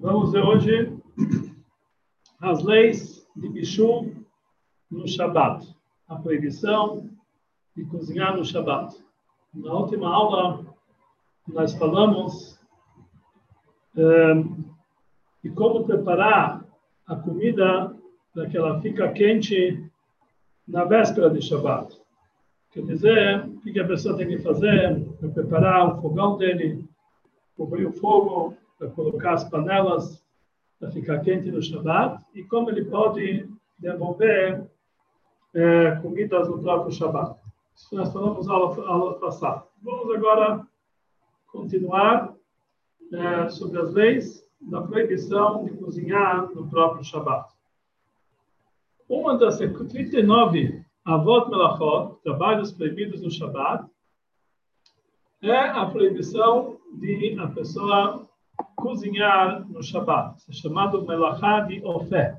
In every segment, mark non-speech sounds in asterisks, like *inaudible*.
Vamos ver hoje as leis de Bishul no Shabat, a proibição de cozinhar no Shabat. Na última aula, nós falamos um, de como preparar a comida para que ela fique quente na véspera de Shabat. Quer dizer, o que a pessoa tem que fazer para preparar o fogão dele, cobrir o fogo, para colocar as panelas para ficar quente no Shabat e como ele pode devolver é, comidas no próprio Shabat. Isso nós falamos aula, aula passada. Vamos agora continuar é, sobre as leis da proibição de cozinhar no próprio Shabat. Uma das 39 Avot Melachot, trabalhos proibidos no Shabat, é a proibição de a pessoa cozinhar no Shabat, é chamado Melachá de Ofé.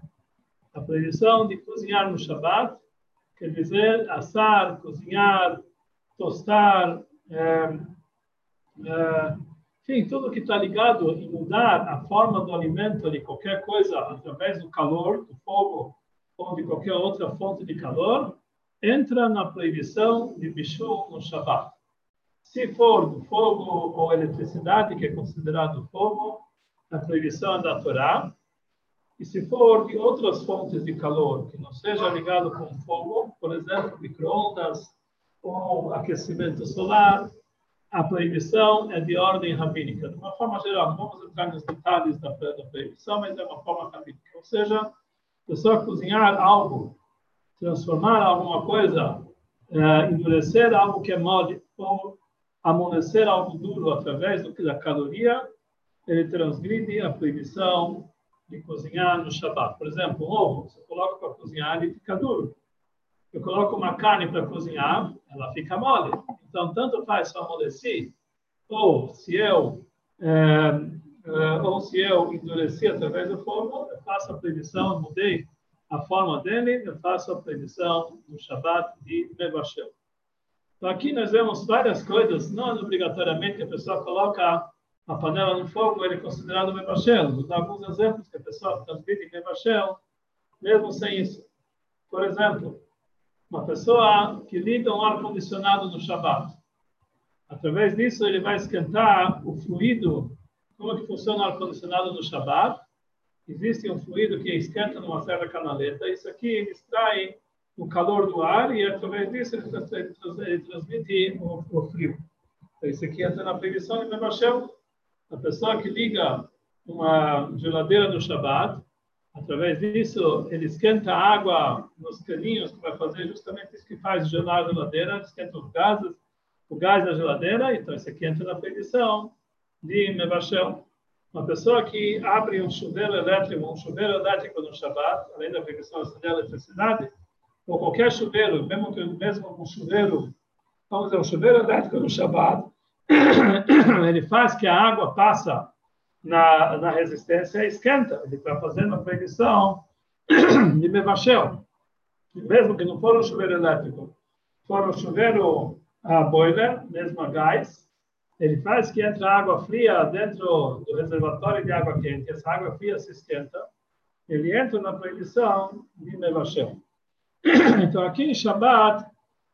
A proibição de cozinhar no Shabat quer dizer assar, cozinhar, tostar, é, é, enfim, tudo que está ligado em mudar a forma do alimento de qualquer coisa através do calor, do fogo ou de qualquer outra fonte de calor, entra na proibição de bichu no Shabat. Se for do fogo ou eletricidade, que é considerado fogo, a proibição é da Torá. E se for de outras fontes de calor, que não seja ligado com fogo, por exemplo, microondas ou aquecimento solar, a proibição é de ordem rabínica. De uma forma geral, não vamos entrar nos detalhes da, proibição, mas é uma forma rabínica. Ou seja, a pessoa cozinhar algo transformar alguma coisa, é, endurecer algo que é mole, ou amolecer algo duro através do que da caloria, ele transgride a proibição de cozinhar no Shabat. Por exemplo, um ovo, você coloca para cozinhar, ele fica duro. Eu coloco uma carne para cozinhar, ela fica mole. Então, tanto faz se eu amoleci, ou se eu, é, é, ou se eu endureci através do fogo, eu faço a proibição, mudei a forma dele, eu faço a previsão do Shabbat de Mevashel. Então, aqui nós vemos várias coisas, não obrigatoriamente que a pessoa coloca a panela no fogo, ele é considerado Mevashel. Vou dar alguns exemplos que a pessoa transmite Mevashel, mesmo sem isso. Por exemplo, uma pessoa que liga um ar-condicionado no Shabbat. Através disso, ele vai esquentar o fluido. Como é que funciona o ar-condicionado no Shabbat? existe um fluido que esquenta numa certa canaleta. Isso aqui extrai o calor do ar e, através disso, ele, ele transmite o, o, frio. Então, isso aqui entra na previsão de Mebachel. A pessoa que liga uma geladeira no Shabat, através disso, ele esquenta a água nos caninhos, que vai fazer justamente isso que faz gelar a geladeira, esquenta os gases, o gás da geladeira, então isso aqui entra na previsão de Mebachel. Uma pessoa que abre um chuveiro elétrico, um chuveiro elétrico no Shabat, além da proibição de eletricidade, ou qualquer chuveiro, mesmo que mesmo um chuveiro, vamos dizer, um chuveiro elétrico no Shabat, ele faz que a água passa na, na resistência e esquenta. Ele está fazendo a proibição *clears throat* de Mevachel. Mesmo que não for um chuveiro elétrico, for um chuveiro a boiler, mesmo a gás, ele faz que entre água fria dentro do reservatório de água quente, essa água fria se esquenta, ele entra na proibição de Mevashel. *clears throat* Então, aqui em Shabbat,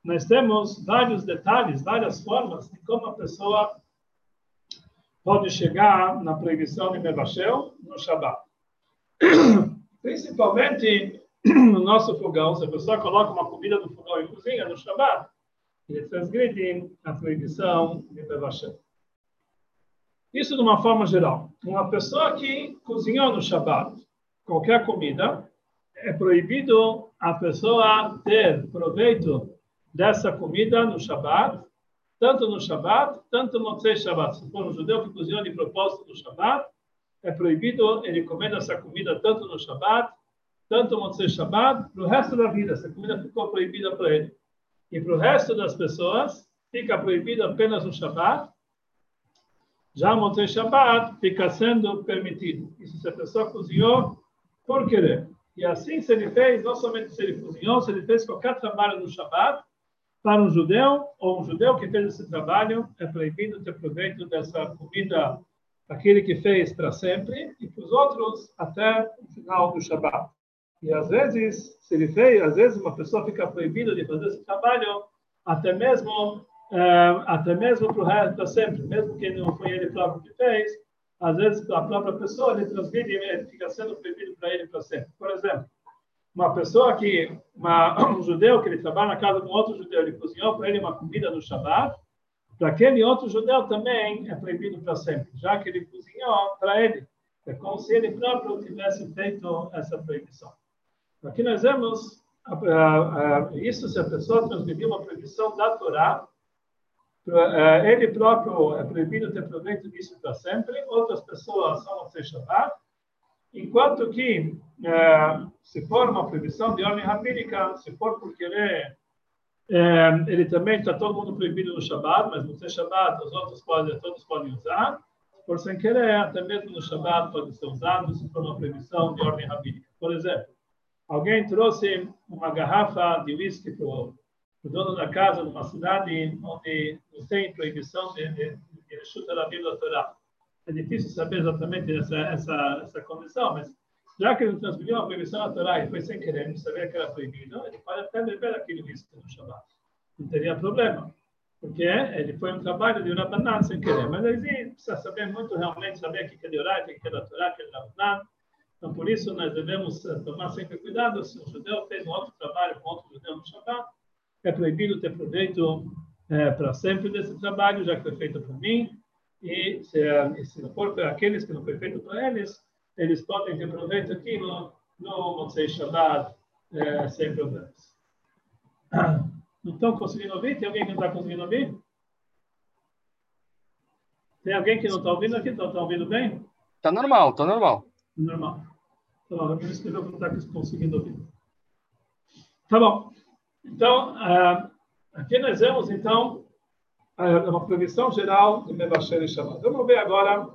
nós temos vários detalhes, várias formas de como a pessoa pode chegar na proibição de Mevashel no Shabbat. *clears throat* Principalmente *clears throat* no nosso fogão, se a pessoa coloca uma comida no fogão e cozinha no Shabbat, ele transgride a proibição de Bevashem. Isso de uma forma geral. Uma pessoa que cozinhou no Shabat qualquer comida, é proibido a pessoa ter proveito dessa comida no Shabat, tanto no Shabat, tanto no Motzei Shabat. Se for um judeu que cozinhou de propósito no Shabat, é proibido ele comer essa comida tanto no Shabat, tanto no Motzei Shabat, para o resto da vida. Essa comida ficou proibida para ele. E para o resto das pessoas, fica proibido apenas no Shabat. Já o Motzei Shabbat fica sendo permitido. Isso se a pessoa cozinhou por querer. E assim, se ele fez, não somente se ele cozinhou, se ele fez qualquer trabalho no Shabat, para um judeu, ou um judeu que fez esse trabalho, é proibido ter proveito dessa comida aquele que fez para sempre, e para os outros até o final do Shabat. E às vezes, se ele fez, às vezes uma pessoa fica proibida de fazer esse trabalho, até mesmo, uh, até mesmo para o resto para sempre, mesmo que não foi ele próprio que fez, às vezes a própria pessoa ele transmite, ele fica sendo proibido para ele para sempre. Por exemplo, uma pessoa que, uma, *coughs* um judeu que ele trabalha na casa de um outro judeu, ele cozinhou para ele uma comida no Shabat, para aquele outro judeu também é proibido para sempre, já que ele cozinhou para ele. É como se ele próprio tivesse feito essa proibição. Aqui nós vemos isso se a pessoa transmitir uma proibição da Torá, ele próprio é proibido ter proveito disso para sempre, outras pessoas só vão ser Shabbat, enquanto que se for uma proibição de ordem rabínica, se for por querer é, ele também está todo mundo proibido no Shabat, mas no ser Shabat os outros podem, todos podem usar. Por sem querer, até mesmo no Shabat pode ser usado se for uma proibição de ordem rabínica. Por exemplo, alguém trouxe uma garrafa de whisky para o dono da casa numa cidade onde não tem proibição de, de, de chuta da Bíblia Torá. É difícil saber exatamente essa, essa, essa condição, mas já que ele transmitiu uma proibição à Torá e foi sem querer, não sabia que era proibido, ele pode até beber aquele whisky no Shabbat. Não teria problema. Porque ele foi um trabalho de Rabanan sem querer. Mas aí precisa saber muito realmente, saber o que é de Torá, o que é da Torá, o que é de Rabanan. Então, por isso, nós devemos tomar sempre cuidado. Se um judeu fez um outro trabalho com outro judeu no Shabbat, é proibido ter proveito é, para sempre desse trabalho, já que foi feito por mim. E se, eh, se não for para aqueles que não foi feito para eles, eles podem ter proveito aquilo no Motzei Shabbat é, sem problemas. Não estão conseguindo ouvir? Tem alguém que não está conseguindo ouvir? Tem alguém que não está ouvindo aqui? Está tá ouvindo bem? Está normal, está normal. Normal. Bom, eu vou escrever para não está conseguindo ouvir. Tá bom. Então, uh, aqui nós vemos, então, uh, uma previsão geral de Mevasher e Shabbat. Vamos ver agora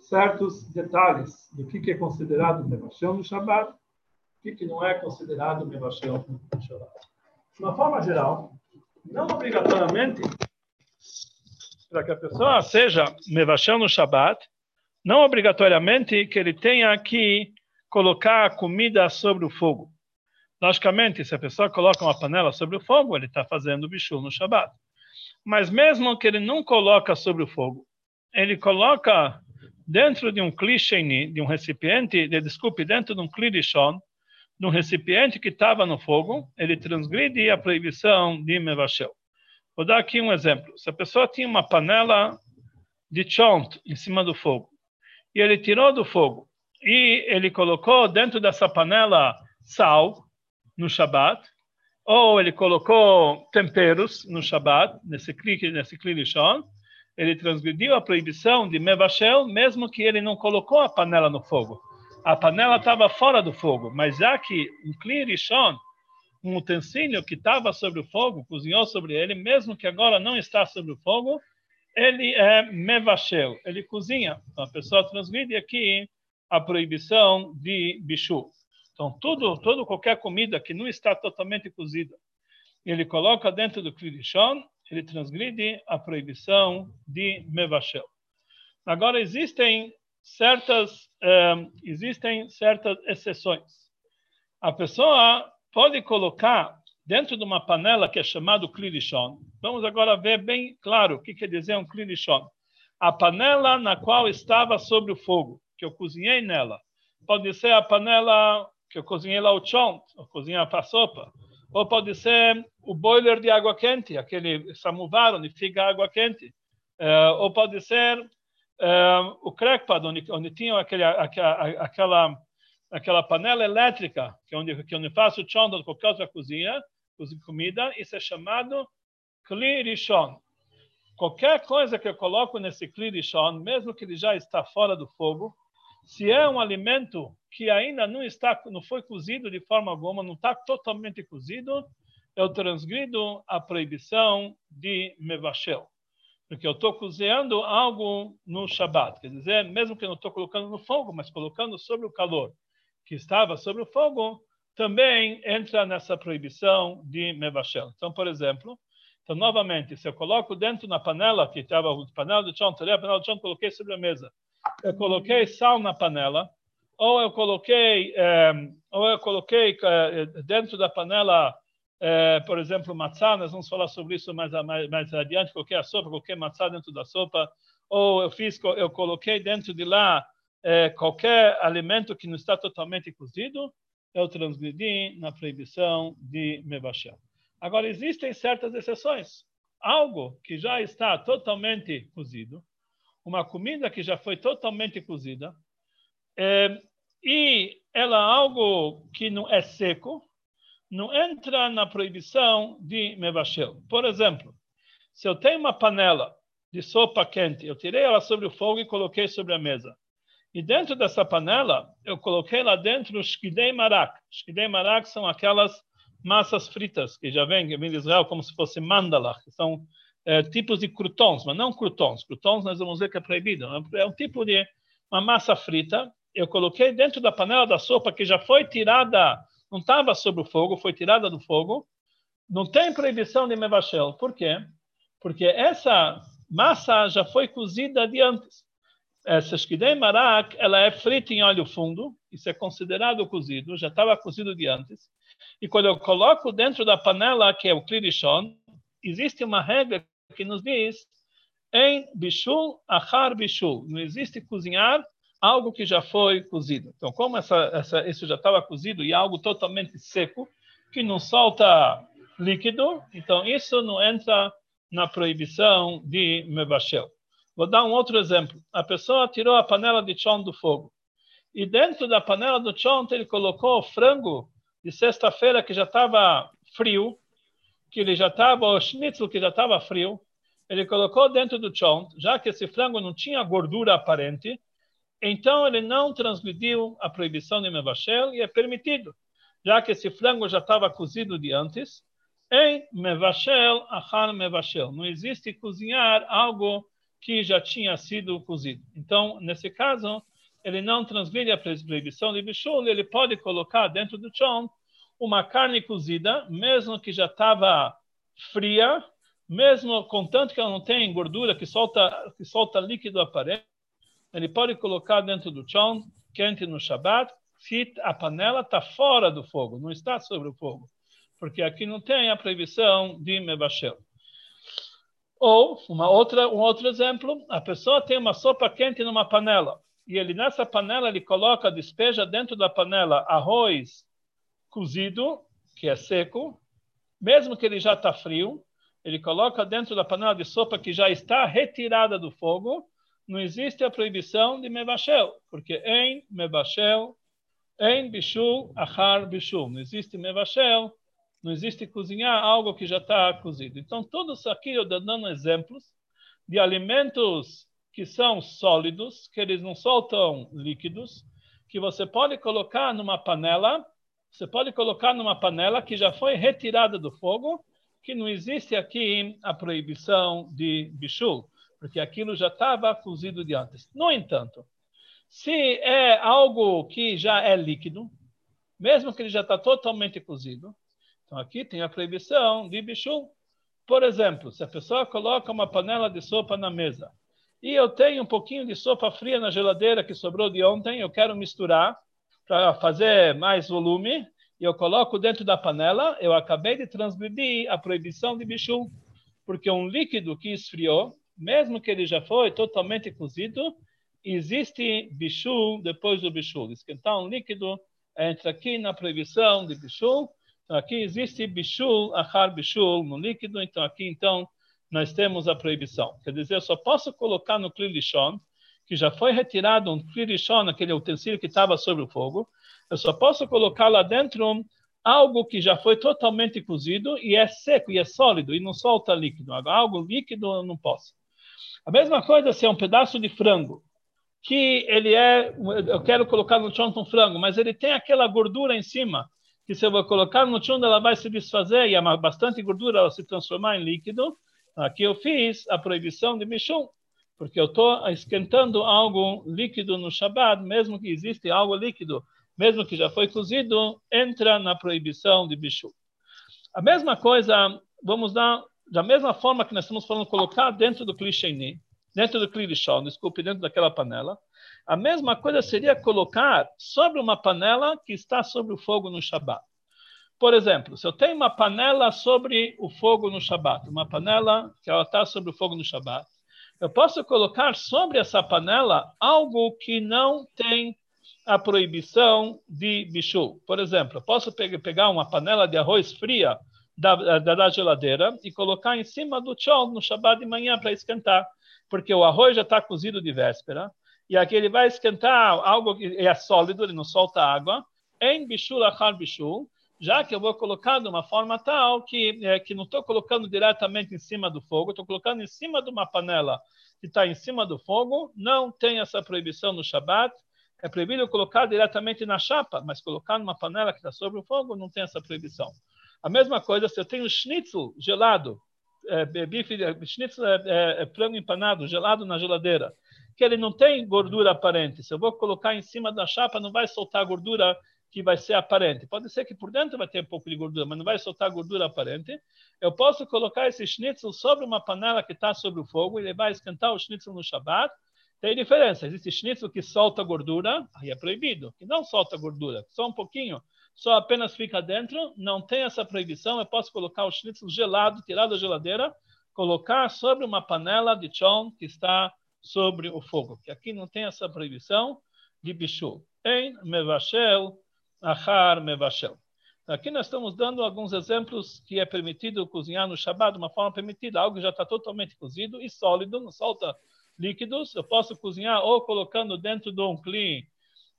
certos detalhes do que, é considerado Mevashel no Shabbat, o que, não é considerado Mevashel no Shabbat. De uma forma geral, não obrigatoriamente, para que a pessoa seja Mevashel no Shabbat, não obrigatoriamente que ele tenha que colocar a comida sobre o fogo. Logicamente, se a pessoa coloca uma panela sobre o fogo, ele está fazendo bichu no Shabbat. Mas mesmo que ele não coloca sobre o fogo, ele coloca dentro de um clichê, de um recipiente, de, desculpe, dentro de um clichon, de um recipiente que estava no fogo, ele transgride a proibição de mevashel. Vou dar aqui um exemplo. Se a pessoa tinha uma panela de chont em cima do fogo, e ele tirou do fogo, e ele colocou dentro dessa panela sal, no Shabat, ou ele colocou temperos no Shabat, nesse clique, nesse clichon, ele transgrediu a proibição de Mevashel, mesmo que ele não colocou a panela no fogo. A panela estava fora do fogo, mas já que um klirishon, um utensílio que estava sobre o fogo, cozinhou sobre ele, mesmo que agora não está sobre o fogo, ele é Mevashel, ele cozinha. Então a pessoa transgride aqui a proibição de bichu. Então tudo, todo qualquer comida que não está totalmente cozida, ele coloca dentro do klirishon, ele transgride a proibição de Mevashel. Agora, existem certas, um, existem certas exceções. A pessoa pode colocar dentro de uma panela que é chamado klirishon. Vamos agora ver bem claro o que quer dizer um klirishon. A panela na qual estava sobre o fogo, que eu cozinhei nela. Pode ser a panela que eu cozinhei lá o chont, eu cozinhei para a sopa ou pode ser o boiler de água quente, aquele samovar onde fica água quente, uh, ou pode ser uh, o crackpad, onde, onde tinha aquele, aquela, aquela, aquela panela elétrica, que é onde, que é onde faço o chão de qualquer outra cozinha, comida, isso é chamado kli rishon. Qualquer coisa que eu coloco nesse kli rishon, mesmo que ele já está fora do fogo, se é um alimento que ainda não está, não foi cozido de forma alguma, não está totalmente cozido, eu transgrido a proibição de mevashel. Porque eu estou cozinhando algo no Shabat. Quer dizer, mesmo que eu não estou colocando no fogo, mas colocando sobre o calor que estava sobre o fogo, também entra nessa proibição de mevashel. Então, por exemplo, então, novamente, se eu coloco dentro da panela que estava, panela de chão, a panela de chão, coloquei sobre a mesa, eu coloquei sal na panela, ou eu coloquei, é, ou eu coloquei é, dentro da panela, é, por exemplo, matzá, nós vamos falar sobre isso mais, mais, mais adiante, coloquei a sopa, coloquei matzá dentro da sopa, ou eu fiz, eu coloquei dentro de lá qualquer alimento que não está totalmente cozido, eu transgredi na proibição de mebachel. Agora, existem certas exceções. Algo que já está totalmente cozido, uma comida que já foi totalmente cozida, é, e ela é algo que não é seco, não entra na proibição de mevachel. Por exemplo, se eu tenho uma panela de sopa quente, eu tirei ela sobre o fogo e coloquei sobre a mesa. E dentro dessa panela, eu coloquei lá dentro o shkidei marak. Shkidei marak são aquelas massas fritas que já vêm, vêm de Israel como se fosse mandala, que são é, tipos de croutons, mas não croutons. Croutons nós vamos ver que é proibido. É um tipo de uma massa frita eu coloquei dentro da panela da sopa que já foi tirada, não estava sobre o fogo, foi tirada do fogo. Não tem proibição de mevachel. Por quê? Porque essa massa já foi cozida de antes. Essa shkidei marak, ela é frita em óleo fundo, isso é considerado cozido, já estava cozido de antes. E quando eu coloco dentro da panela, que é o klirishon, existe uma regra que nos diz em bishul achar bishul. Não existe cozinhar algo que já foi cozido. Então, como essa, essa, isso já estava cozido e algo totalmente seco, que não solta líquido, então isso não entra na proibição de mebachel. Vou dar um outro exemplo. A pessoa tirou a panela de chão do fogo. E dentro da panela do chão ele colocou o frango de sexta-feira que já estava frio, que ele já estava, o schnitzel que já estava frio, ele colocou dentro do chão, já que esse frango não tinha gordura aparente, então ele não transgrediu a proibição de Mevachel e é permitido, já que esse frango já estava cozido de antes, em Mevachel, Achan Mevachel. Não existe cozinhar algo que já tinha sido cozido. Então, nesse caso, ele não transgride a proibição de Bishul, ele pode colocar dentro do chão uma carne cozida, mesmo que já estava fria, mesmo contanto que ela não tem gordura, que solta, que solta líquido aparente, ele pode colocar dentro do chão, quente no Shabat, se a panela está fora do fogo, não está sobre o fogo. Porque aqui não tem a proibição de mebachel. Ou, uma outra, um outro exemplo, a pessoa tem uma sopa quente numa panela, e ele nessa panela ele coloca, despeja dentro da panela arroz cozido, que é seco, mesmo que ele já está frio, ele coloca dentro da panela de sopa que já está retirada do fogo, não existe a proibição de mevachel, porque em mevachel, em bishul, achar bishul. Não existe mevachel, não existe cozinhar algo que já está cozido. Então, todos aqui eu estou dando exemplos de alimentos que são sólidos, que eles não soltam líquidos, que você pode colocar numa panela, você pode colocar numa panela que já foi retirada do fogo, que não existe aqui a proibição de bichul porque aquilo já estava cozido de antes. No entanto, se é algo que já é líquido, mesmo que ele já está totalmente cozido, então aqui tem a proibição de bichul. Por exemplo, se a pessoa coloca uma panela de sopa na mesa e eu tenho um pouquinho de sopa fria na geladeira que sobrou de ontem, eu quero misturar para fazer mais volume, e eu coloco dentro da panela, eu acabei de transgredir a proibição de bichul, porque um líquido que esfriou, mesmo que ele já foi totalmente cozido, existe bichul depois do bichul. Esquentar um líquido entra aqui na proibição de bichul. Então, aqui existe bichul, achar bichul no líquido. Então, aqui, então, nós temos a proibição. Quer dizer, eu só posso colocar no klirishon, que já foi retirado um klirishon, aquele utensílio que estava sobre o fogo, eu só posso colocar lá dentro algo que já foi totalmente cozido e é seco e é sólido e não solta líquido. Algo líquido eu não posso. A mesma coisa se é um pedaço de frango, que ele é, eu quero colocar no chão um frango, mas ele tem aquela gordura em cima, que se eu vou colocar no chão ela vai se desfazer e há bastante gordura ela se transformar em líquido. Aqui eu fiz a proibição de Mishum, porque eu estou esquentando algo líquido no Shabbat, mesmo que existe algo líquido, mesmo que já foi cozido, entra na proibição de Mishum. A mesma coisa, vamos dar da mesma forma que nós estamos falando, colocar dentro do clichê, dentro do Klirishon, desculpe, dentro daquela panela. A mesma coisa seria colocar sobre uma panela que está sobre o fogo no Shabat. Por exemplo, se eu tenho uma panela sobre o fogo no Shabat, uma panela que ela está sobre o fogo no Shabat, eu posso colocar sobre essa panela algo que não tem a proibição de bichu. Por exemplo, eu posso pegar uma panela de arroz fria da, da, da geladeira e colocar em cima do chão no Shabat de manhã para esquentar, porque o arroz já está cozido de véspera e aqui ele vai esquentar algo que é sólido, ele não solta água, em bichu lachar bichu, já que eu vou colocar de uma forma tal que, é, que não estou colocando diretamente em cima do fogo, estou colocando em cima de uma panela que está em cima do fogo, não tem essa proibição no Shabat, é proibido colocar diretamente na chapa, mas colocar numa panela que está sobre o fogo não tem essa proibição. A mesma coisa se eu tenho schnitzel gelado, é, bife, schnitzel é, é, é frango empanado, gelado na geladeira, que ele não tem gordura aparente. Se eu vou colocar em cima da chapa, não vai soltar gordura que vai ser aparente. Pode ser que por dentro vai ter um pouco de gordura, mas não vai soltar gordura aparente. Eu posso colocar esse schnitzel sobre uma panela que está sobre o fogo e ele vai esquentar o schnitzel no Shabat. Tem diferença. Existe schnitzel que solta gordura, aí é proibido. Que não solta gordura, só um pouquinho, só apenas fica dentro. Não tem essa proibição. Eu posso colocar o schnitzel gelado, tirado da geladeira, colocar sobre uma panela de chão que está sobre o fogo. Que aqui não tem essa proibição de bichu. Em mevashel achar mevashel. Aqui nós estamos dando alguns exemplos que é permitido cozinhar no Shabbat de uma forma permitida, algo que já está totalmente cozido e sólido, não solta líquidos. Eu posso cozinhar ou colocando dentro de um cli,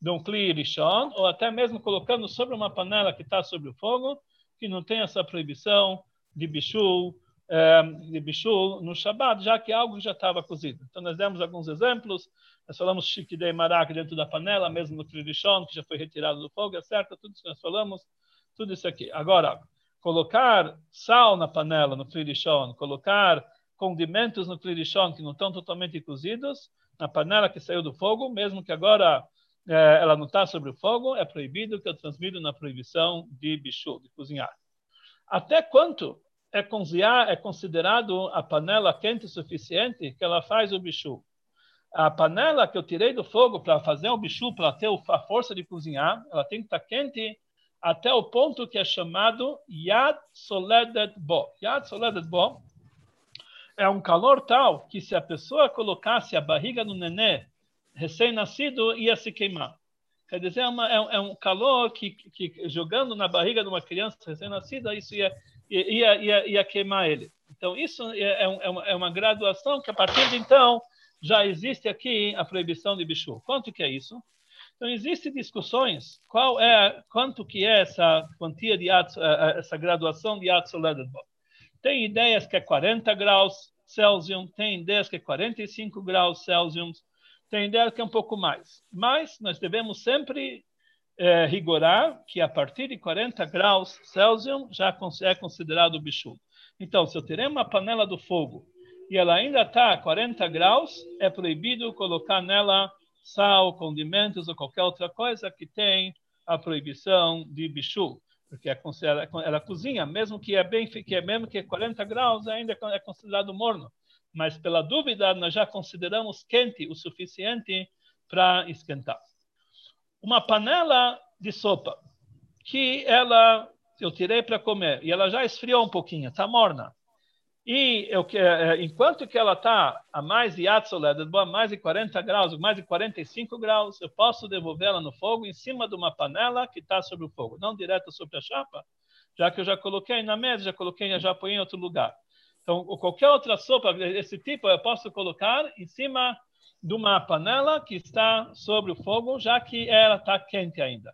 de um cli lixão, ou até mesmo colocando sobre uma panela que está sobre o fogo, que não tem essa proibição de bichul, eh, de bichul no Shabbat, já que algo já estava cozido. Então nós demos alguns exemplos. Nós falamos chiquidei maraca dentro da panela, mesmo no trilichon, que já foi retirado do fogo, é certo? Tudo isso que nós falamos, tudo isso aqui. Agora, colocar sal na panela, no trilichon, colocar condimentos no trilichon que não estão totalmente cozidos, na panela que saiu do fogo, mesmo que agora ela não está sobre o fogo, é proibido que eu transmito na proibição de bichu, de cozinhar. Até quanto é, cozinhar, é considerado a panela quente o suficiente que ela faz o bichu? a panela que eu tirei do fogo para fazer o bichu, para ter a força de cozinhar, ela tem que estar tá quente até o ponto que é chamado Yad Soledet Bo. Yad Soledet Bo é um calor tal que se a pessoa colocasse a barriga no nenê recém-nascido, ia se queimar. Quer dizer, é, uma, é, é um calor que, que, jogando na barriga de uma criança recém-nascida, isso ia, ia, ia, ia, queimar ele. Então, isso é, é, é uma, é uma graduação que, a partir de então, já existe aqui a proibição de bichu. Quanto que é isso? Então existem discussões qual é quanto que é essa quantia de eh, eh, essa graduação de Atzoledadbot. Tem ideias que é 40 graus Celsius, tem ideias que é 45 graus Celsius, ideias que é um pouco mais. Mas nós devemos sempre é, rigorar que a partir de 40 graus Celsius já é considerado bichu. Então, se eu tiver uma panela do fogo e ela ainda está a 40 graus, é proibido colocar nela sal, condimentos ou qualquer outra coisa que tem a proibição de bichu, porque é ela, ela cozinha, mesmo que é bem que é mesmo que é 40 graus, ainda é considerado morno. Mas pela dúvida, nós já consideramos quente o suficiente para esquentar. Uma panela de sopa que ela eu tirei para comer e ela já esfriou um pouquinho, está morna. E eu, é, enquanto que ela está a mais de a mais de 40 graus, mais de 45 graus, eu posso devolvê-la no fogo em cima de uma panela que está sobre o fogo, não direto sobre a chapa, já que eu já coloquei na mesa, já coloquei, já põe em outro lugar. Então, qualquer outra sopa desse tipo, eu posso colocar em cima de uma panela que está sobre o fogo, já que ela está quente ainda.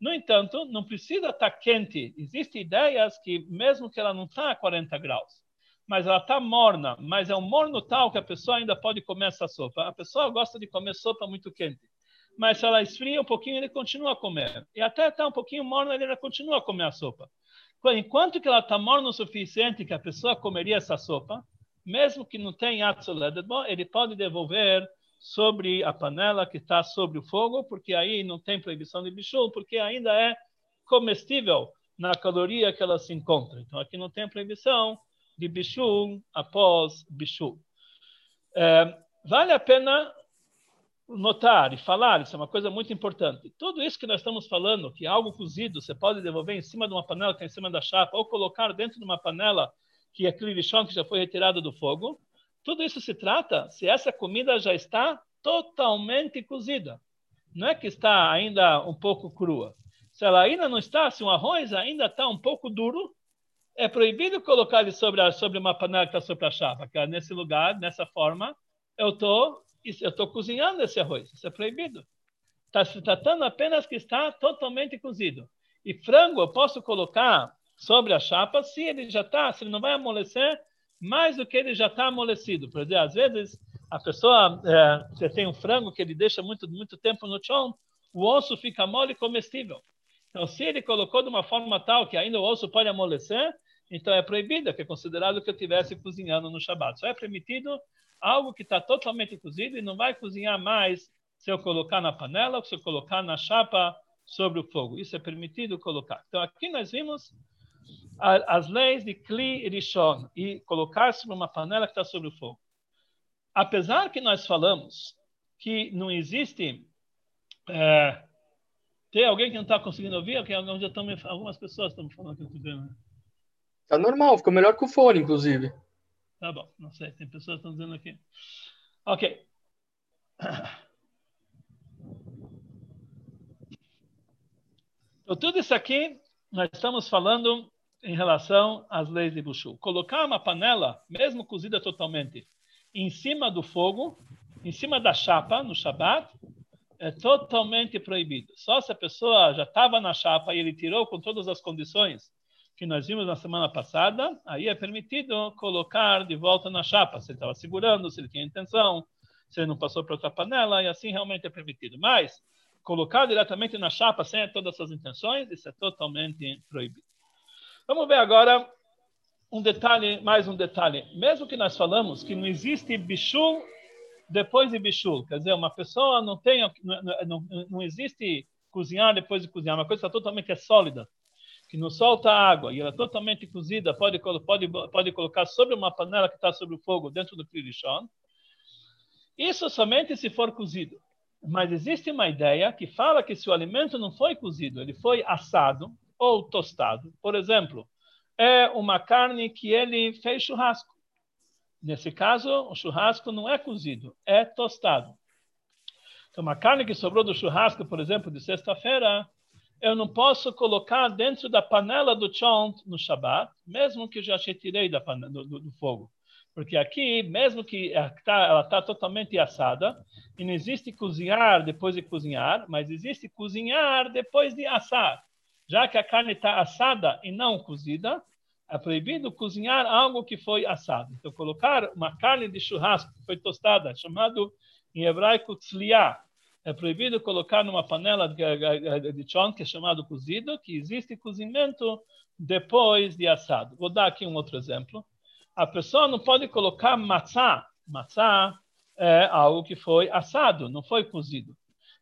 No entanto, não precisa estar tá quente. Existem ideias que, mesmo que ela não está a 40 graus, mas ela está morna, mas é um morno tal que a pessoa ainda pode comer essa sopa. A pessoa gosta de comer sopa muito quente, mas se ela esfria um pouquinho, ele continua a comer. E até está um pouquinho morna, ele ainda continua a comer a sopa. Enquanto que ela está morna o suficiente que a pessoa comeria essa sopa, mesmo que não tenha atzoledebon, ele pode devolver sobre a panela que está sobre o fogo, porque aí não tem proibição de bichul, porque ainda é comestível na caloria que ela se encontra. Então aqui não tem proibição, de Bishul após Bishul. É, vale a pena notar e falar, isso é uma coisa muito importante. Tudo isso que nós estamos falando, que algo cozido você pode devolver em cima de uma panela que está em cima da chapa, ou colocar dentro de uma panela que é clivichon, que já foi retirado do fogo, tudo isso se trata se essa comida já está totalmente cozida. Não é que está ainda um pouco crua. Se ela ainda não está, se o arroz ainda está um pouco duro, é proibido colocar ele sobre, a, sobre uma panela que está sobre a chapa. Que é nesse lugar, nessa forma, eu estou eu estou cozinhando esse arroz. Isso é proibido. Está se tratando apenas que está totalmente cozido. E frango eu posso colocar sobre a chapa se ele já está, se ele não vai amolecer mais do que ele já está amolecido. Por exemplo, às vezes a pessoa é, tem um frango que ele deixa muito muito tempo no chão, o osso fica mole e comestível. Então, se ele colocou de uma forma tal que ainda o osso pode amolecer, então é proibido, que é considerado que eu estivesse cozinhando no Shabat. Só é permitido algo que está totalmente cozido e não vai cozinhar mais se eu colocar na panela ou se eu colocar na chapa sobre o fogo. Isso é permitido colocar. Então, aqui nós vimos as leis de Kli Rishon e colocar sobre uma panela que está sobre o fogo. Apesar que nós falamos que não existe. É, tem alguém que não está conseguindo ouvir? algumas pessoas estão falando que não estou vendo. Tá normal, ficou melhor que o fone, inclusive. Tá bom, não sei, tem pessoas que estão dizendo aqui. Ok. Então, tudo isso aqui nós estamos falando em relação às leis de Bushu. Colocar uma panela, mesmo cozida totalmente, em cima do fogo, em cima da chapa, no Shabat, é totalmente proibido. Só se a pessoa já estava na chapa e ele tirou com todas as condições que nós vimos na semana passada, aí é permitido colocar de volta na chapa, se ele estava segurando, se ele tinha intenção, se ele não passou para outra panela, e assim realmente é permitido. Mas colocar diretamente na chapa sem todas essas intenções, isso é totalmente proibido. Vamos ver agora um detalhe, mais um detalhe. Mesmo que nós falamos que não existe bichul depois de bichul, quer dizer, uma pessoa não tem, não, não, não existe cozinhar depois de cozinhar, uma coisa totalmente é sólida que não solta água e ela é totalmente cozida, pode, pode, pode colocar sobre uma panela que está sobre o fogo dentro do kirishon. Isso somente se for cozido. Mas existe uma ideia que fala que se o alimento não foi cozido, ele foi assado ou tostado, por exemplo, é uma carne que ele fez churrasco. Nesse caso, o churrasco não é cozido, é tostado. Então, uma carne que sobrou do churrasco, por exemplo, de sexta-feira, eu não posso colocar dentro da panela do chão no Shabat, mesmo que eu já retirei da panela, do, do, do, fogo. Porque aqui, mesmo que ela está tá totalmente assada, e não existe cozinhar depois de cozinhar, mas existe cozinhar depois de assar. Já que a carne está assada e não cozida, é proibido cozinhar algo que foi assado. Então, colocar uma carne de churrasco que foi tostada, chamado em hebraico tzliah, é proibido colocar numa panela de, de chão, que é chamado cozido, que existe cozimento depois de assado. Vou dar aqui um outro exemplo. A pessoa não pode colocar matzá. Matzá é algo que foi assado, não foi cozido.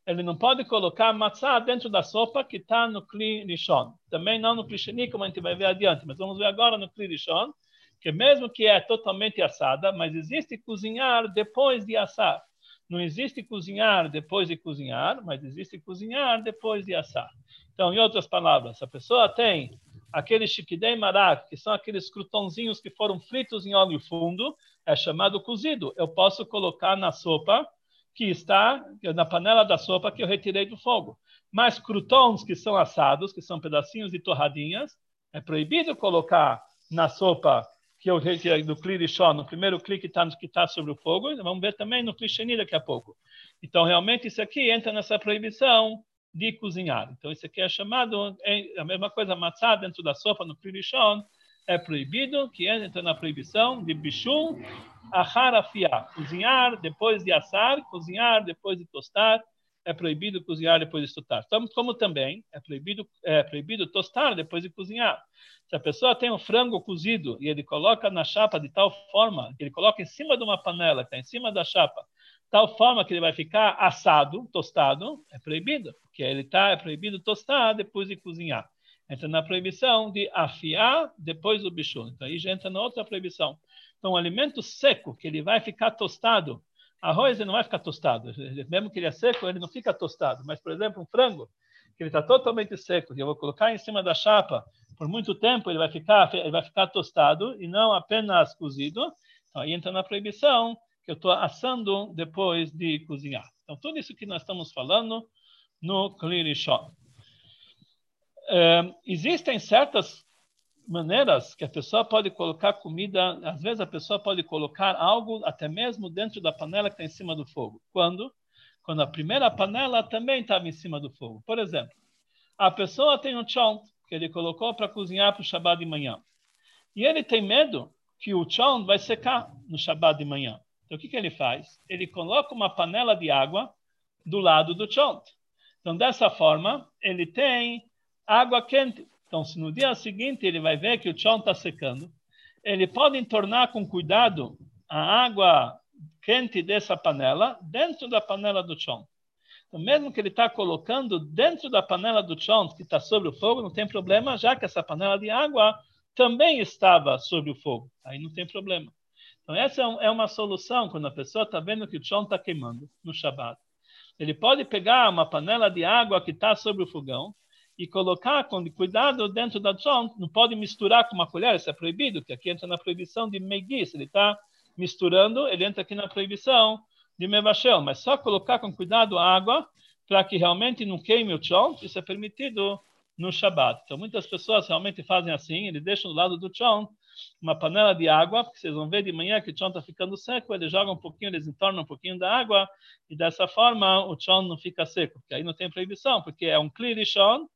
Ele não pode colocar matzá dentro da sopa que está no rishon. Também não no kli sheni, como a gente vai ver adiante. Mas vamos ver agora no rishon, que mesmo que é totalmente assada, mas existe cozinhar depois de assar. Não existe cozinhar depois de cozinhar, mas existe cozinhar depois de assar. Então, em outras palavras, a pessoa tem aquele chiquidei marak, que são aqueles crutonzinhos que foram fritos em óleo fundo, é chamado cozido. Eu posso colocar na sopa que está na panela da sopa que eu retirei do fogo. Mas crutons que são assados, que são pedacinhos de torradinhas, é proibido colocar na sopa que eu retirei do Klirishon, no primeiro clique que está que tá sobre o fogo, vamos ver também no Klisheni daqui a pouco. Então, realmente, isso aqui entra nessa proibição de cozinhar. Então, isso aqui é chamado, é a mesma coisa, matzá dentro da sopa no Klirishon, é proibido, que entra na proibição de bichum, aharafiá, cozinhar depois de assar, cozinhar depois de tostar, é proibido cozinhar depois de tostar. Como também é proibido, é proibido tostar depois de cozinhar. Se a pessoa tem um frango cozido e ele coloca na chapa de tal forma, ele coloca em cima de uma panela está em cima da chapa, tal forma que ele vai ficar assado, tostado, é proibido, porque ele tá é proibido tostar depois de cozinhar. Entra na proibição de afiar depois do bicho. Então aí já entra na outra proibição. Então, um alimento seco que ele vai ficar tostado Arroz ele não vai ficar tostado. Mesmo que ele é seco, ele não fica tostado. Mas, por exemplo, um frango, que ele está totalmente seco, que eu vou colocar em cima da chapa por muito tempo, ele vai ficar, ele vai ficar tostado e não apenas cozido. Então, aí entra na proibição que eu estou assando depois de cozinhar. Então, tudo isso que nós estamos falando no Klirishon. É, existem certas maneiras que a pessoa pode colocar comida, às vezes a pessoa pode colocar algo até mesmo dentro da panela que está em cima do fogo. Quando? Quando a primeira panela também estava em cima do fogo. Por exemplo, a pessoa tem um chão que ele colocou para cozinhar para o Shabbat de manhã. E ele tem medo que o chão vai secar no Shabbat de manhã. Então, o que, que ele faz? Ele coloca uma panela de água do lado do chão. Então, dessa forma, ele tem água quente. Então, se no dia seguinte ele vai ver que o chão está secando, ele pode entornar com cuidado a água quente dessa panela dentro da panela do chão. Então, mesmo que ele está colocando dentro da panela do chão que está sobre o fogo, não tem problema, já que essa panela de água também estava sobre o fogo. Aí não tem problema. Então, essa é, é uma solução quando a pessoa está vendo que o chão está queimando no Shabat. Ele pode pegar uma panela de água que está sobre o fogão e colocar com cuidado dentro da chão. Não pode misturar com uma colher, isso é proibido, porque aqui entra na proibição de meguis. Ele está misturando, ele entra aqui na proibição de mevachel. Mas só colocar com cuidado a água para que realmente não queime o chão, isso é permitido no Shabat. Então, muitas pessoas realmente fazem assim, eles deixam do lado do chão uma panela de água, porque vocês vão ver de manhã que o chão está ficando seco, eles jogam um pouquinho, eles entornam um pouquinho da água, e dessa forma o chão não fica seco, porque aí não tem proibição, porque é um klirishon,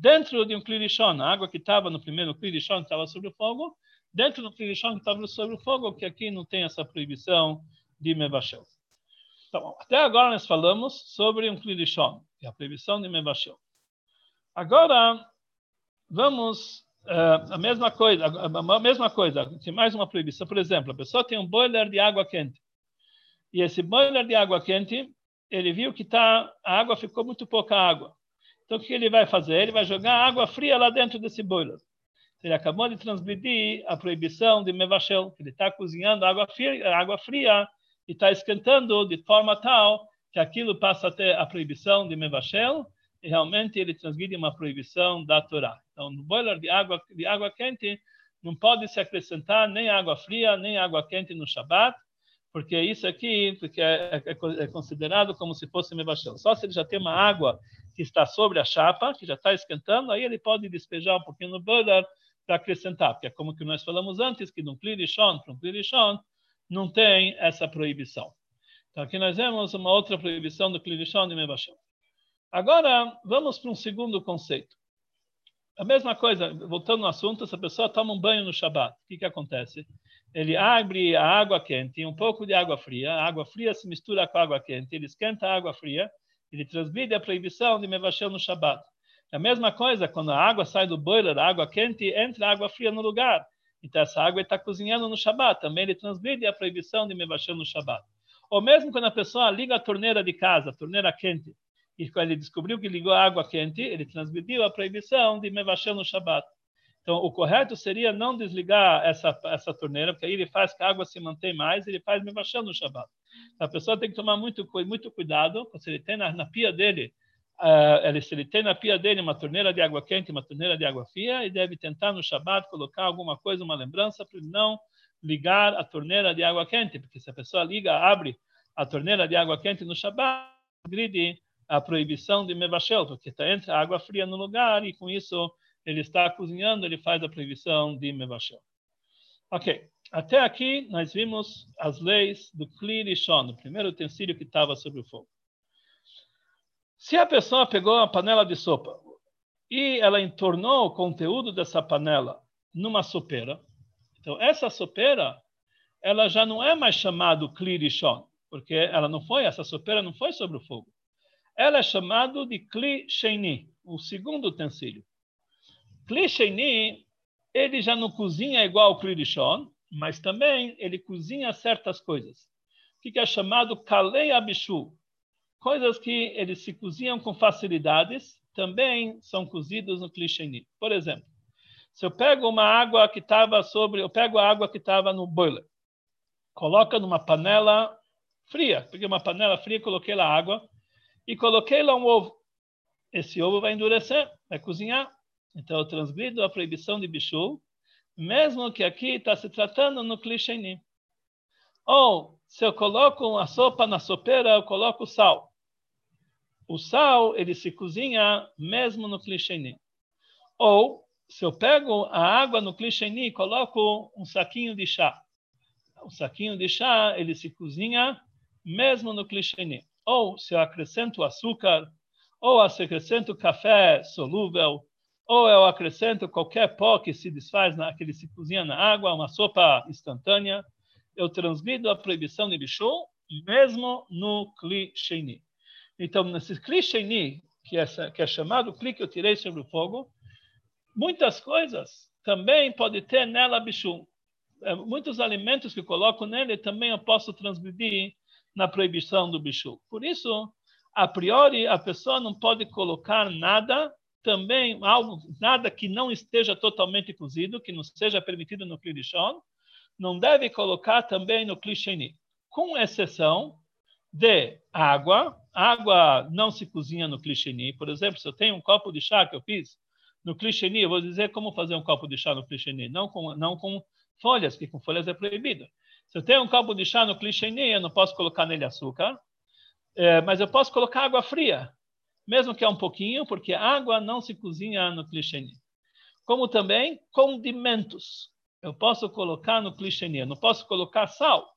dentro de um klirishon, a água que estava no primeiro klirishon, que estava sobre o fogo, dentro do klirishon que estava sobre o fogo, que aqui não tem essa proibição de mevashel. Então, até agora nós falamos sobre um klirishon, que é a proibição de mevashel. Agora, vamos uh, a mesma coisa, a mesma coisa, tem mais uma proibição. Por exemplo, a pessoa tem um boiler de água quente. E esse boiler de água quente, ele viu que tá, a água ficou muito pouca água. Então, o que ele vai fazer? Ele vai jogar água fria lá dentro desse boiler. Ele acabou de transmitir a proibição de mevachel. Ele está cozinhando água fria, água fria e está esquentando de forma tal que aquilo passa a ter a proibição de mevachel e realmente ele transgride uma proibição da Torá. Então, no boiler de água, de água quente, não pode se acrescentar nem água fria, nem água quente no Shabat, porque isso aqui porque é, é, é considerado como se fosse mevachel. Só se ele já tem uma água que está sobre a chapa, que já está esquentando, aí ele pode despejar um pouquinho no boiler para acrescentar, porque é como que nós falamos antes, que no klirishon, para um klirishon, não tem essa proibição. Então aqui nós vemos uma outra proibição do klirishon e mevachel. Agora, vamos para um segundo conceito. A mesma coisa, voltando ao assunto, se a pessoa toma um banho no Shabat, o que, que acontece? Ele abre a água quente, um pouco de água fria, a água fria se mistura com a água quente, ele esquenta a água fria, ele transmite a proibição de mevachel no Shabat. É a mesma coisa, quando a água sai do boiler, a água quente, entra água fria no lugar. Então, essa água está cozinhando no Shabat. Também ele transmite a proibição de mevachel no Shabat. Ou mesmo quando a pessoa liga a torneira de casa, a torneira quente, e quando ele descobriu que ligou a água quente, ele transmitiu a proibição de mevachel no Shabat. Então, o correto seria não desligar essa, essa torneira, porque aí ele faz que a água se mantém mais, ele faz mevachel no Shabat. A pessoa tem que tomar muito, muito cuidado, se ele tem na, na pia dele, uh, se ele tem na pia dele uma torneira de água quente, uma torneira de água fria, e deve tentar no Shabat colocar alguma coisa, uma lembrança, para ele não ligar a torneira de água quente, porque se a pessoa liga, abre a torneira de água quente no Shabat, gride a proibição de mevachel, porque está entre a água fria no lugar e com isso ele está cozinhando, ele faz a proibição de mevachel. Ok, até aqui nós vimos as leis do Kli o primeiro utensílio que estava sobre o fogo. Se a pessoa pegou uma panela de sopa e ela entornou o conteúdo dessa panela numa sopeira, então essa sopeira ela já não é mais chamada Kli porque ela não foi, essa sopeira não foi sobre o fogo ela é chamada de Kli Sheini, o segundo utensílio. Kli Sheini, ele já não cozinha igual o Kli mas também ele cozinha certas coisas. O que é chamado Kalei Abishu? Coisas que eles se cozinham com facilidades, também são cozidos no Kli Sheini. Por exemplo, se eu pego uma água que estava sobre, eu pego a água que estava no boiler, coloca numa panela fria. Peguei uma panela fria, coloquei lá água e coloquei lá um ovo. Esse ovo vai endurecer, vai cozinhar. Então, eu transgrido a proibição de bichul, mesmo que aqui está se tratando no clichê. Ou, se eu coloco a sopa na sopeira, eu coloco sal. O sal, ele se cozinha mesmo no clichê. Ou, se eu pego a água no clichê e coloco um saquinho de chá. O saquinho de chá, ele se cozinha mesmo no clichê. Ou, se eu acrescento açúcar, ou se eu acrescento café solúvel, ou eu acrescento qualquer pó que se desfaz, na, que ele se cozinha na água, uma sopa instantânea, eu transgrido a proibição de bichul, mesmo no clichê. Então, nesse clichê, que é, que é chamado cli que eu tirei sobre o fogo, muitas coisas também pode ter nela bichum. É, muitos alimentos que coloco nele também eu posso transgredir na proibição do bichu. Por isso, a priori, a pessoa não pode colocar nada também, algo, nada que não esteja totalmente cozido, que não seja permitido no clichon, não deve colocar também no clicheni, com exceção de água. Água não se cozinha no clicheni. Por exemplo, se eu tenho um copo de chá que eu fiz no clicheni, eu vou dizer como fazer um copo de chá no clicheni, não com, não com folhas, que com folhas é proibido. Se eu tenho um copo de chá no clicheni, eu não posso colocar nele açúcar, é, mas eu posso colocar água fria, mesmo que é um pouquinho, porque água não se cozinha no clicheni. Como também condimentos. Eu posso colocar no clicheni, eu não posso colocar sal,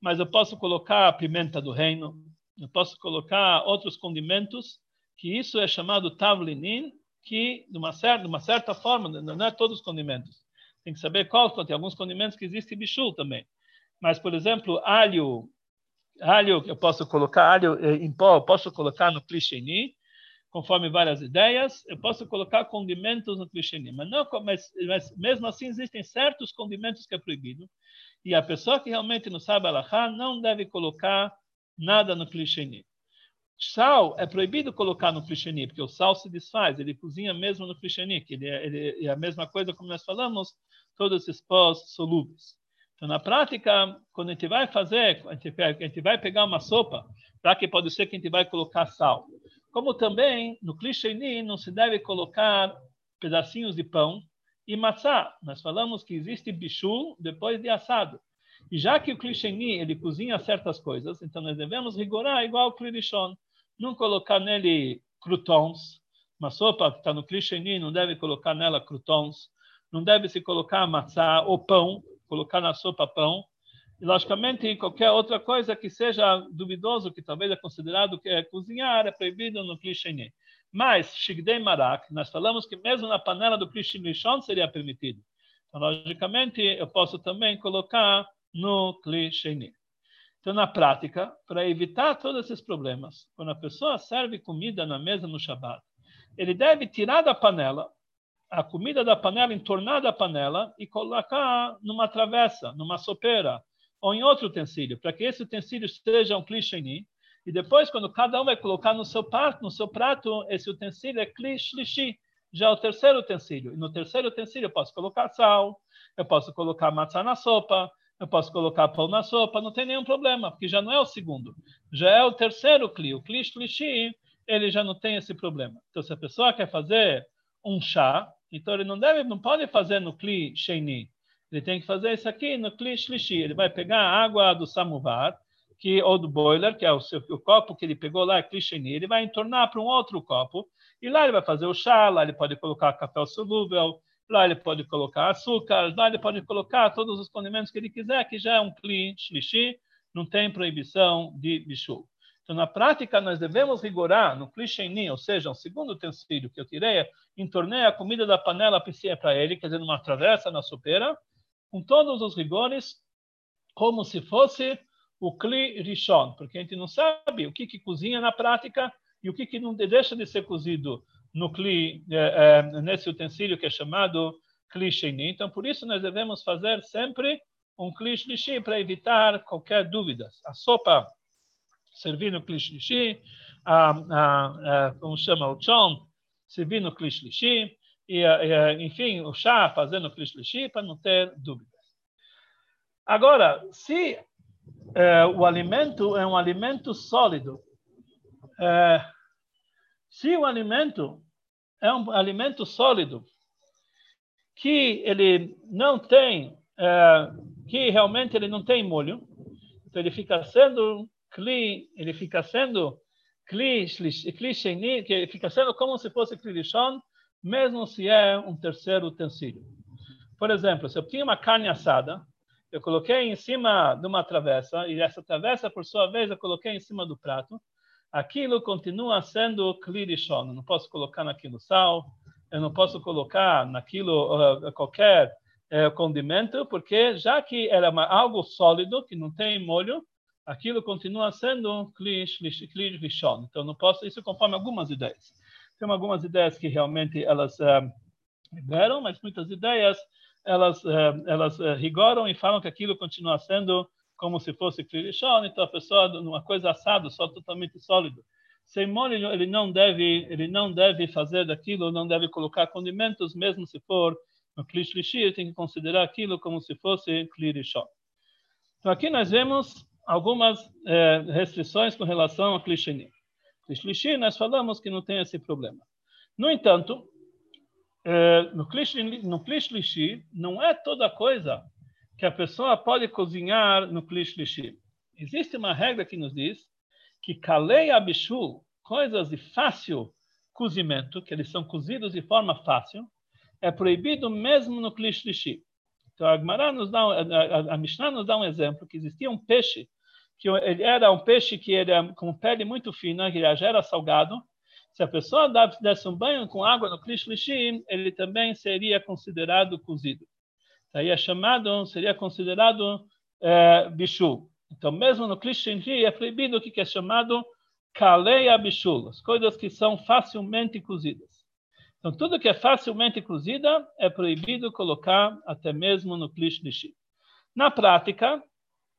mas eu posso colocar pimenta do reino, eu posso colocar outros condimentos, que isso é chamado tavlinin, que, de uma certa, de uma certa forma, não é todos os condimentos. Tem que saber qual, tem alguns condimentos que existem bichul também. Mas, por exemplo, alho, alho eu posso colocar, alho eh, em pó, eu posso colocar no clicheni, conforme várias ideias, eu posso colocar condimentos no clicheni. Mas, não, mas, mas mesmo assim existem certos condimentos que é proibido. E a pessoa que realmente não sabe alahá não deve colocar nada no clicheni. Sal é proibido colocar no clicheni, porque o sal se desfaz, ele cozinha mesmo no clicheni, que ele é, ele é, a mesma coisa como nós falamos, todos esses pós solúveis. Então, na prática, quando a gente vai fazer, a gente, a gente vai pegar uma sopa, para que pode ser que a gente vai colocar sal. Como também, no clicheni, não se deve colocar pedacinhos de pão e maçã. Nós falamos que existe bichu depois de assado. E já que o clicheni, ele cozinha certas coisas, então nós devemos rigorar igual o clichon não colocar nele croutons. Uma sopa que está no clichê não deve colocar nela croutons. Não deve se colocar maçã ou pão, colocar na sopa pão. E, logicamente, qualquer outra coisa que seja duvidoso, que talvez é considerado que é cozinhar, é proibido no clichê. Mas, shigdei marak, nós falamos que mesmo na panela do clichê seria permitido. Então, logicamente, eu posso também colocar no clichê. Então, na prática, para evitar todos esses problemas, quando a pessoa serve comida na mesa no Shabat, ele deve tirar da panela a comida da panela, entornar da panela e colocar numa travessa, numa sopeira ou em outro utensílio, para que esse utensílio seja um clicheni. E depois, quando cada um vai colocar no seu prato, no seu prato, esse utensílio é clichli, já é o terceiro utensílio. E no terceiro utensílio eu posso colocar sal, eu posso colocar maçã na sopa, eu posso colocar pão na sopa, não tem nenhum problema, porque já não é o segundo, já é o terceiro cli. O shlishi, ele já não tem esse problema. Então, se a pessoa quer fazer um chá, então ele não deve, não pode fazer no cli sheini. Ele tem que fazer isso aqui no shlishi. Ele vai pegar a água do samovar, que ou do boiler, que é o, seu, o copo que ele pegou lá, é sheini, ele vai entornar para um outro copo, e lá ele vai fazer o chá, lá ele pode colocar café solúvel, Lá ele pode colocar açúcar, lá ele pode colocar todos os condimentos que ele quiser, que já é um kli não tem proibição de bichu. Então, na prática, nós devemos rigorar no kli sheni, ou seja, o segundo utensílio que eu tirei, entornei a comida da panela para ele, quer dizer, numa travessa na sopeira, com todos os rigores, como se fosse o kli rishon, porque a gente não sabe o que, que cozinha na prática e o que, que não deixa de ser cozido no cli, é, é, nesse utensílio que é chamado cli sheni. Então, por isso nós devemos fazer sempre um cli shlishi para evitar qualquer dúvida. A sopa servir no cli shlishi, a, a, a, como chama o chon, servir no cli shlishi, e, e, enfim, o chá fazendo cli shlishi para não ter dúvidas. Agora, se é, o alimento é um alimento sólido. É, se o alimento é um alimento sólido, que ele não tem, é, que realmente ele não tem molho, então ele fica sendo kli, ele fica sendo kli, kli sheni, que fica sendo como se fosse kli lishon, mesmo se é um terceiro utensílio. Por exemplo, se eu tinha uma carne assada, eu coloquei em cima de uma travessa, e essa travessa, por sua vez, eu coloquei em cima do prato, aquilo continua sendo klirishon. Eu não posso colocar naquilo sal, eu não posso colocar naquilo uh, qualquer uh, condimento, porque já que era uma, algo sólido, que não tem molho, aquilo continua sendo klirishon. Então, não posso, isso conforme algumas ideias. Tem algumas ideias que realmente elas uh, liberam, mas muitas ideias elas, uh, elas uh, rigoram e falam que aquilo continua sendo como se fosse krishon, então a pessoa numa coisa assada, só totalmente sólido. Sem molho, ele não deve, ele não deve fazer daquilo, não deve colocar condimentos, mesmo se for no klishlishi, tem que considerar aquilo como se fosse klirishon. Então aqui nós vemos algumas eh, restrições com relação a klishini. Klishlishi, nós falamos que não tem esse problema. No entanto, eh, no Klishlishi não é toda coisa que a pessoa pode cozinhar no Klishlishi. Existe uma regra que nos diz que kalei abishu, coisas de fácil cozimento, que eles são cozidos de forma fácil, é proibido mesmo no Klishlishi. Então a nos dá, a, a Mishnah nos dá um exemplo que existia um peixe que ele era um peixe que era com pele muito fina, que já era salgado. Se a pessoa desse um banho com água no Klishlishi, ele também seria considerado cozido. Aí é chamado, seria considerado é, bichu. Então, mesmo no Klishlishi é proibido o que é chamado kaleia bichu, as coisas que são facilmente cozidas. Então, tudo que é facilmente cozida é proibido colocar até mesmo no Klishlishi. Na prática,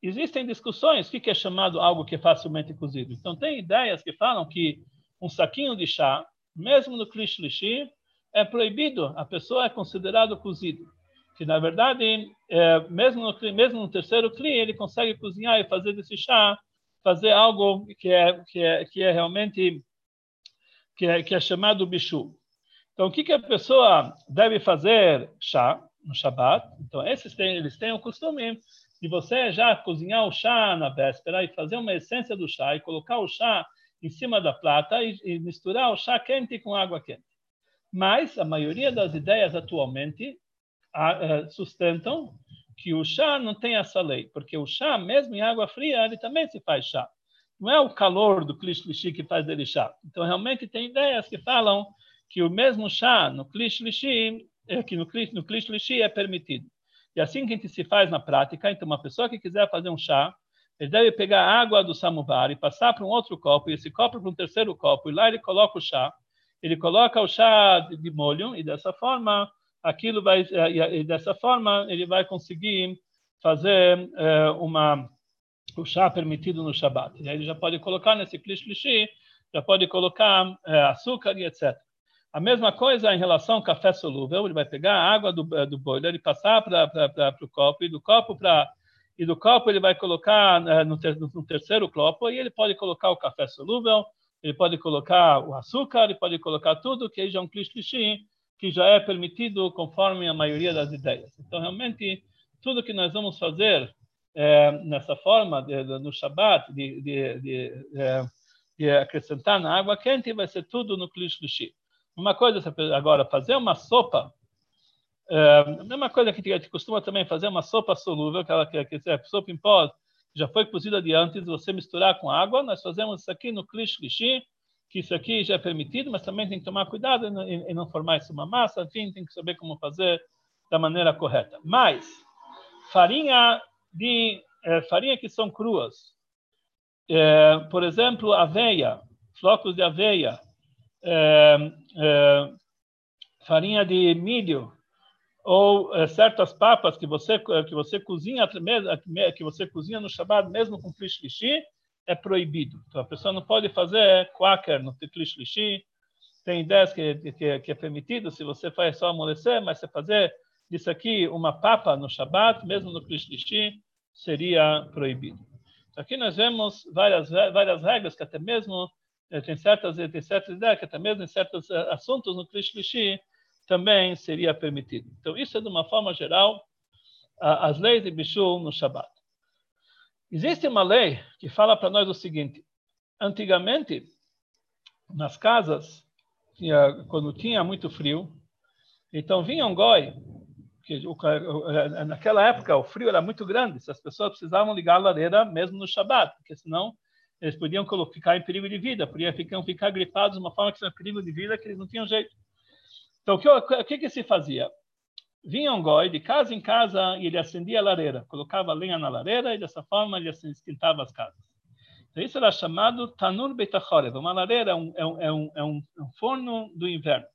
existem discussões o que é chamado algo que é facilmente cozido. Então, tem ideias que falam que um saquinho de chá, mesmo no Klishlishi, é proibido, a pessoa é considerado cozido. Que, na verdade, é, mesmo, no, mesmo no terceiro Kli, ele consegue cozinhar e fazer desse chá, fazer algo que é, que é, que é realmente que é, que é chamado bichu. Então, o que, que a pessoa deve fazer chá no Shabat? Então, esses têm, eles têm o costume de você já cozinhar o chá na véspera e fazer uma essência do chá e colocar o chá em cima da plata e, e misturar o chá quente com água quente. Mas a maioria das ideias atualmente sustentam que o chá não tem essa lei, porque o chá, mesmo em água fria, ele também se faz chá. Não é o calor do clichê que faz dele chá. Então, realmente, tem ideias que falam que o mesmo chá no clichê, é, que no, no clichê é permitido. E assim que a gente se faz na prática, então uma pessoa que quiser fazer um chá, ele deve pegar a água do samovar e passar para um outro copo, e esse copo para um terceiro copo, e lá ele coloca o chá, ele coloca o chá de molho, e dessa forma, aquilo vai, e dessa forma, ele vai conseguir fazer é, uma, o chá permitido no Shabat. E aí ele já pode colocar nesse clichê, já pode colocar é, açúcar e etc. A mesma coisa em relação ao café solúvel, ele vai pegar a água do, eh, do boiler e passar para o copo, e do copo para e do copo ele vai colocar uh, no, ter, no, terceiro copo, e ele pode colocar o café solúvel, ele pode colocar o açúcar, ele pode colocar tudo, que já é um clichê que já é permitido conforme a maioria das ideias. Então, realmente, tudo que nós vamos fazer é, nessa forma, de, de, no Shabat, de, de, acrescentar na água quente, vai ser tudo no clichê. Uma coisa agora, fazer uma sopa, é, mesma coisa que a gente costuma também fazer uma sopa solúvel, aquela que, que é sopa em pó, já foi cozida de antes, você misturar com água, nós fazemos isso aqui no clichê, que isso aqui já é permitido, mas também tem que tomar cuidado em não formar isso uma massa, enfim, tem que saber como fazer da maneira correta. Mas, farinha de é, farinha que são cruas, é, por exemplo, aveia, flocos de aveia, é, é, farinha de milho ou é, certas papas que você que você cozinha que você cozinha no Shabbat mesmo com clichê é proibido. Então a pessoa não pode fazer quaker no clichê. Tem ideias que, que, que é permitido se você faz só amolecer, mas se fazer isso aqui uma papa no Shabbat mesmo no clichê seria proibido. Aqui nós vemos várias, várias regras que até mesmo eh, tem certas, tem certas ideias que até mesmo em certos eh, assuntos no Krishlishi também seria permitido. Então, isso é de uma forma geral as leis de Bishul no Shabbat. Existe uma lei que fala para nós o seguinte: antigamente, nas casas, quando tinha muito frio, então vinha um goi, que naquela época o frio era muito grande, as pessoas precisavam ligar a lareira mesmo no Shabbat, porque senão eles podiam ficar em perigo de vida, podiam ficar, ficar gripados de uma forma que era perigo de vida que eles não tinham jeito. Então, o que, o que, que se fazia? Vinha um goi de casa em casa e ele acendia a lareira, colocava lenha na lareira e dessa forma ele esquentava as casas. Então, isso era chamado Tanur Betachorev. Uma lareira é um, é um, é um, é um forno do inverno.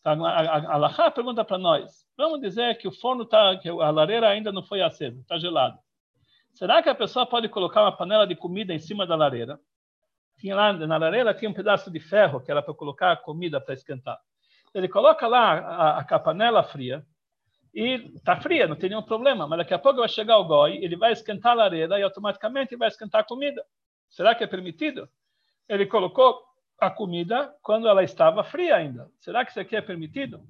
Então, a Alahá pergunta para nós, vamos dizer que o forno tá, que a lareira ainda não foi acesa, está gelado. Será que a pessoa pode colocar uma panela de comida em cima da lareira? Tinha lá na lareira tinha um pedaço de ferro que era para colocar a comida para esquentar. Ele coloca lá a, a panela fria e está fria, não tem nenhum problema. Mas daqui a pouco vai chegar o goi, ele vai esquentar a lareira e automaticamente vai esquentar a comida. Será que é permitido? Ele colocou a comida quando ela estava fria ainda. Será que isso aqui é permitido?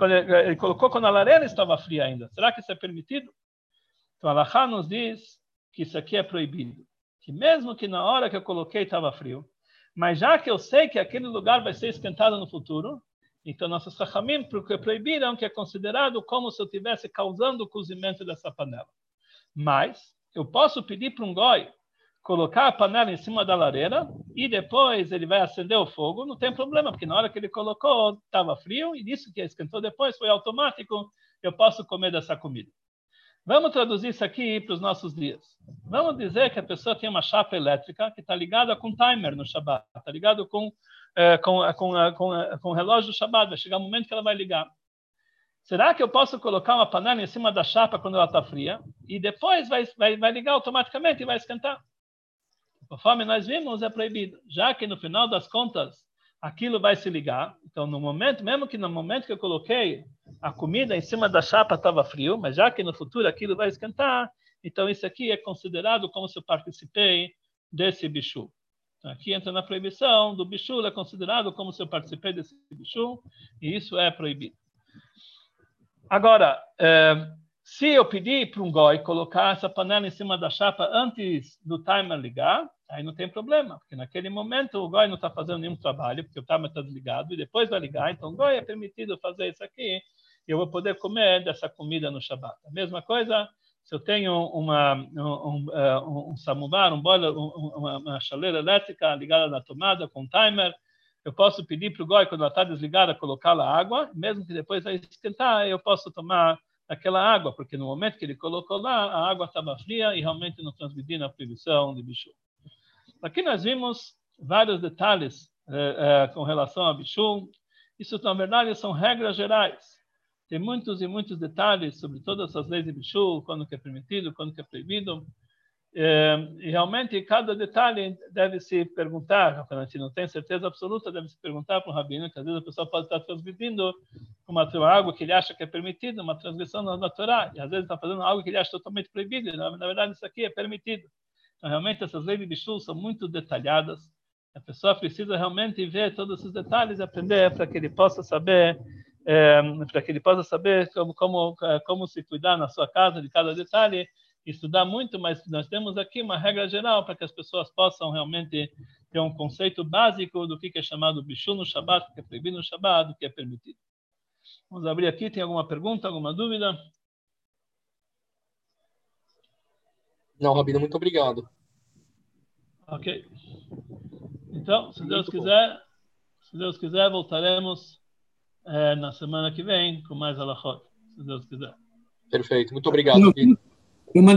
Ele, ele colocou quando a lareira estava fria ainda. Será que isso é permitido? Então, a Laha nos diz que isso aqui é proibido. Que mesmo que na hora que eu coloquei estava frio, mas já que eu sei que aquele lugar vai ser esquentado no futuro, então, nossos Chachamim proibiram que é considerado como se eu estivesse causando o cozimento dessa panela. Mas, eu posso pedir para um goi colocar a panela em cima da lareira e depois ele vai acender o fogo, não tem problema, porque na hora que ele colocou estava frio e isso que esquentou depois foi automático, eu posso comer dessa comida. Vamos traduzir isso aqui para os nossos dias. Vamos dizer que a pessoa tem uma chapa elétrica que está ligada com timer no Shabbat, está ligado com é, com, com, com, com o relógio do Shabbat, vai chegar o um momento que ela vai ligar. Será que eu posso colocar uma panela em cima da chapa quando ela está fria e depois vai, vai, vai ligar automaticamente e vai esquentar? Conforme nós vimos, é proibido, já que no final das contas aquilo vai se ligar. Então, no momento, mesmo que no momento que eu coloquei a comida em cima da chapa estava frio, mas já que no futuro aquilo vai esquentar, então isso aqui é considerado como se eu participei desse bicho. Aqui entra na proibição do bichu, é considerado como se eu participei desse bichu, e isso é proibido. Agora, é, se eu pedir para um goi colocar essa panela em cima da chapa antes do timer ligar, aí não tem problema, porque naquele momento o goi não está fazendo nenhum trabalho, porque o timer está desligado, e depois vai ligar, então o goi é permitido fazer isso aqui, e eu vou poder comer dessa comida no Shabbat. A mesma coisa se eu tenho uma, um, um, um samovar, um boiler, uma, uma chaleira elétrica ligada na tomada com timer, eu posso pedir para o goi, quando ela está desligada, colocar a água, mesmo que depois vai esquentar, eu posso tomar aquela água, porque no momento que ele colocou lá, a água estava fria e realmente não transmitia a proibição de bicho. Aqui nós vimos vários detalhes eh, eh, com relação a bicho. Isso, na verdade, são regras gerais. Tem muitos e muitos detalhes sobre todas as leis de Bishul, quando que é permitido, quando que é proibido. É, e realmente cada detalhe deve se perguntar, quando a gente não tem certeza absoluta, deve se perguntar para o rabino, que às vezes a pessoa pode estar transmitindo uma, algo que ele acha que é permitido, uma transgressão na Torá, e às vezes está fazendo algo que ele acha totalmente proibido, na, na verdade isso aqui é permitido. Então, realmente essas leis de Bishul são muito detalhadas, a pessoa precisa realmente ver todos esses detalhes e aprender para que ele possa saber é, para que ele possa saber como, como, é, como se cuidar na sua casa de cada detalhe, estudar muito, mas nós temos aqui uma regra geral para que as pessoas possam realmente ter um conceito básico do que é chamado bichu no Shabbat, que é proibido no Shabbat, do que é permitido. Vamos abrir aqui, tem alguma pergunta, alguma dúvida? Não, Rabino, muito obrigado. Ok. Então, se muito Deus quiser, bom. se Deus quiser, voltaremos é, na semana que vem com mais alahot, se Deus quiser. Perfeito, muito obrigado. Eu mandei